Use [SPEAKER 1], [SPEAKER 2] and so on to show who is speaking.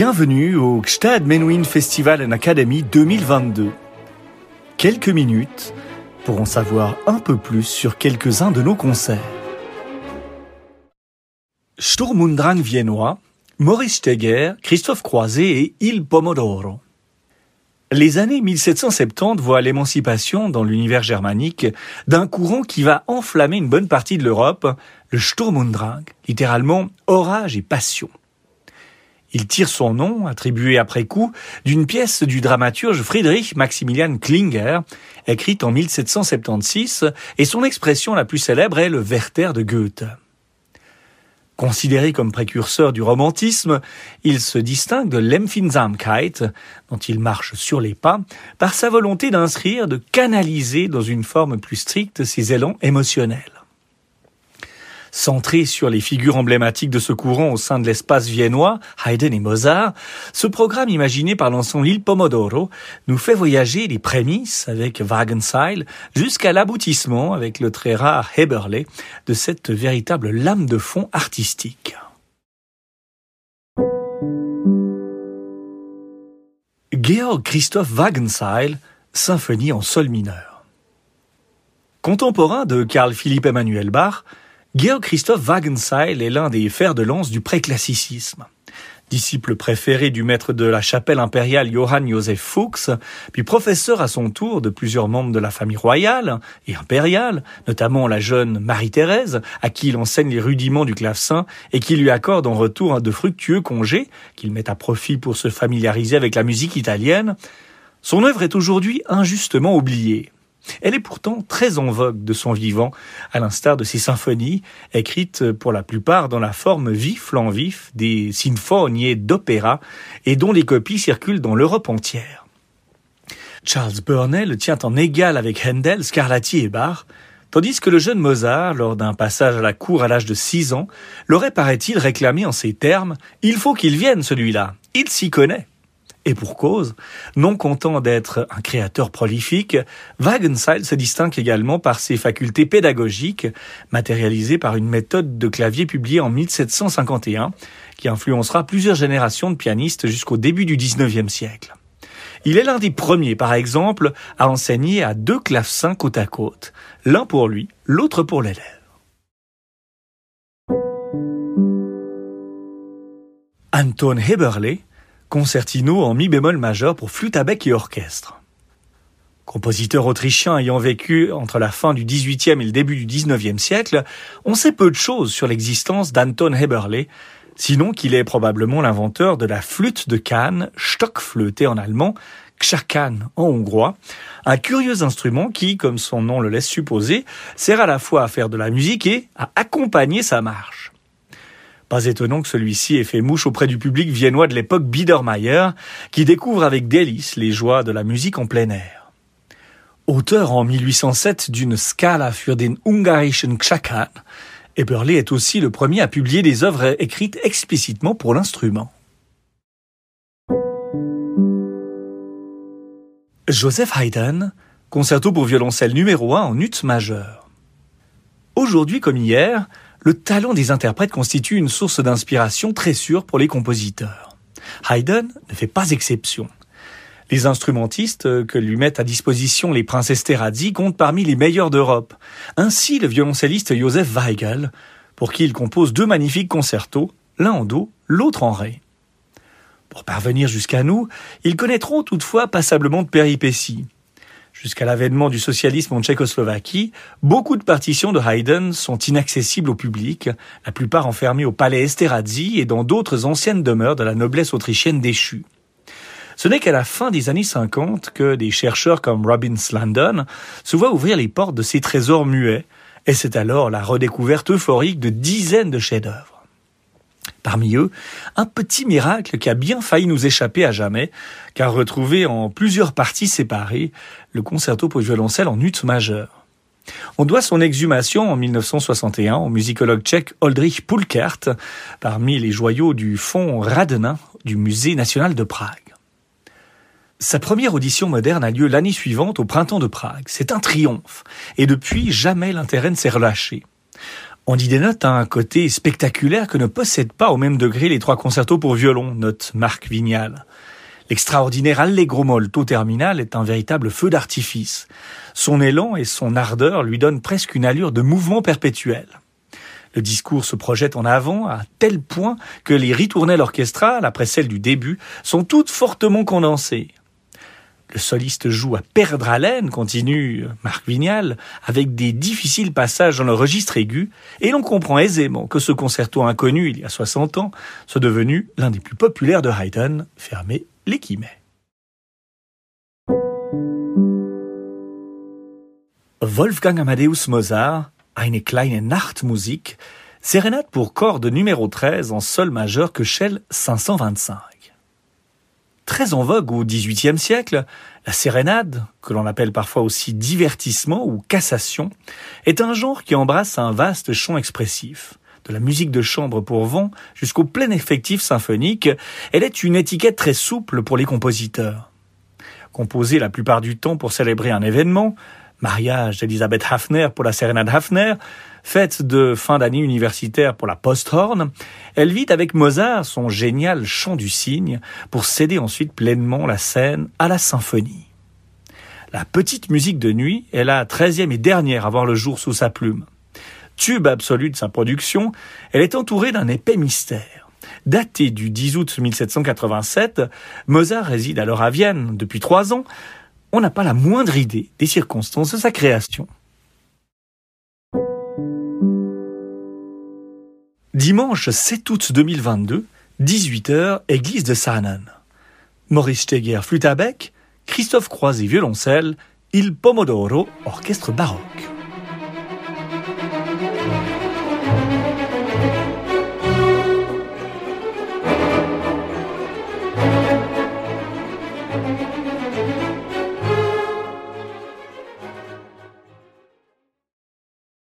[SPEAKER 1] Bienvenue au Gstad Menuhin Festival and Academy 2022. Quelques minutes pour en savoir un peu plus sur quelques-uns de nos concerts. Sturm und Drang viennois, Maurice Steger, Christophe Croiset et Il Pomodoro. Les années 1770 voient l'émancipation dans l'univers germanique d'un courant qui va enflammer une bonne partie de l'Europe, le Sturm und Drang, littéralement orage et passion. Il tire son nom, attribué après coup, d'une pièce du dramaturge Friedrich Maximilian Klinger, écrite en 1776, et son expression la plus célèbre est le Werther de Goethe. Considéré comme précurseur du romantisme, il se distingue de l'Empfindsamkeit, dont il marche sur les pas, par sa volonté d'inscrire, de canaliser dans une forme plus stricte ses élans émotionnels. Centré sur les figures emblématiques de ce courant au sein de l'espace viennois, Haydn et Mozart, ce programme imaginé par l'ensemble Il Pomodoro nous fait voyager les prémices avec Wagenseil jusqu'à l'aboutissement avec le très rare Heberle de cette véritable lame de fond artistique. Georg Christoph Wagenseil, symphonie en sol mineur. Contemporain de Carl Philipp Emanuel Bach, Georg Christoph Wagenseil est l'un des fers de lance du préclassicisme. Disciple préféré du maître de la chapelle impériale Johann Joseph Fuchs, puis professeur à son tour de plusieurs membres de la famille royale et impériale, notamment la jeune Marie-Thérèse, à qui il enseigne les rudiments du clavecin et qui lui accorde en retour de fructueux congés qu'il met à profit pour se familiariser avec la musique italienne, son œuvre est aujourd'hui injustement oubliée. Elle est pourtant très en vogue de son vivant, à l'instar de ses symphonies, écrites pour la plupart dans la forme vif en vif des sinfonies d'opéra et dont les copies circulent dans l'Europe entière. Charles Burney le tient en égal avec Handel, Scarlatti et Bach, tandis que le jeune Mozart, lors d'un passage à la cour à l'âge de six ans, l'aurait, paraît-il, réclamé en ces termes « Il faut qu'il vienne, celui-là, il s'y connaît ». Et pour cause, non content d'être un créateur prolifique, Wagenseil se distingue également par ses facultés pédagogiques, matérialisées par une méthode de clavier publiée en 1751, qui influencera plusieurs générations de pianistes jusqu'au début du XIXe siècle. Il est l'un des premiers, par exemple, à enseigner à deux clavecins côte à côte, l'un pour lui, l'autre pour l'élève. Anton Heberle, concertino en mi bémol majeur pour flûte à bec et orchestre. Compositeur autrichien ayant vécu entre la fin du XVIIIe et le début du XIXe siècle, on sait peu de choses sur l'existence d'Anton Heberle, sinon qu'il est probablement l'inventeur de la flûte de Cannes, Stockflöte en allemand, Kshakan en hongrois, un curieux instrument qui, comme son nom le laisse supposer, sert à la fois à faire de la musique et à accompagner sa marche. Pas étonnant que celui-ci ait fait mouche auprès du public viennois de l'époque Biedermeier, qui découvre avec délice les joies de la musique en plein air. Auteur en 1807 d'une Scala für den ungarischen Kschakan, Eberle est aussi le premier à publier des œuvres écrites explicitement pour l'instrument. Joseph Haydn, concerto pour violoncelle numéro 1 en ut majeur. Aujourd'hui comme hier, le talent des interprètes constitue une source d'inspiration très sûre pour les compositeurs. Haydn ne fait pas exception. Les instrumentistes que lui mettent à disposition les princesses Terazzi comptent parmi les meilleurs d'Europe. Ainsi, le violoncelliste Joseph Weigel, pour qui il compose deux magnifiques concertos, l'un en do, l'autre en ré. Pour parvenir jusqu'à nous, ils connaîtront toutefois passablement de péripéties. Jusqu'à l'avènement du socialisme en Tchécoslovaquie, beaucoup de partitions de Haydn sont inaccessibles au public, la plupart enfermées au palais Esterhazy et dans d'autres anciennes demeures de la noblesse autrichienne déchue. Ce n'est qu'à la fin des années 50 que des chercheurs comme Robin Slandon se voient ouvrir les portes de ces trésors muets, et c'est alors la redécouverte euphorique de dizaines de chefs-d'œuvre. Parmi eux, un petit miracle qui a bien failli nous échapper à jamais, car retrouvé en plusieurs parties séparées, le concerto pour violoncelle en ut majeur. On doit son exhumation en 1961 au musicologue tchèque Oldrich Pulkert, parmi les joyaux du fonds Radena du Musée national de Prague. Sa première audition moderne a lieu l'année suivante au printemps de Prague. C'est un triomphe, et depuis jamais l'intérêt ne s'est relâché. On y dénote un côté spectaculaire que ne possèdent pas au même degré les trois concertos pour violon, note Marc Vignal. L'extraordinaire Allegro molto terminal est un véritable feu d'artifice. Son élan et son ardeur lui donnent presque une allure de mouvement perpétuel. Le discours se projette en avant à tel point que les ritournelles orchestrales, après celles du début, sont toutes fortement condensées. Le soliste joue à perdre haleine, continue Marc Vignal, avec des difficiles passages dans le registre aigu, et l'on comprend aisément que ce concerto inconnu il y a 60 ans soit devenu l'un des plus populaires de Haydn, fermé les. Wolfgang Amadeus Mozart, Eine kleine Nachtmusik, sérénade pour cordes numéro 13 en sol majeur que Shell 525. Très en vogue au XVIIIe siècle, la sérénade, que l'on appelle parfois aussi divertissement ou cassation, est un genre qui embrasse un vaste champ expressif. De la musique de chambre pour vent jusqu'au plein effectif symphonique, elle est une étiquette très souple pour les compositeurs. Composée la plupart du temps pour célébrer un événement, mariage d'Elisabeth Hafner pour la sérénade Hafner, fête de fin d'année universitaire pour la Posthorn, elle vit avec Mozart son génial chant du cygne pour céder ensuite pleinement la scène à la symphonie. La petite musique de nuit est la treizième et dernière à voir le jour sous sa plume. Tube absolu de sa production, elle est entourée d'un épais mystère. Datée du 10 août 1787, Mozart réside alors à Vienne depuis trois ans, on n'a pas la moindre idée des circonstances de sa création. Dimanche 7 août 2022, 18h, église de Saanen. Maurice Steger, flûte à bec, Christophe Croisé, violoncelle, Il Pomodoro, orchestre baroque.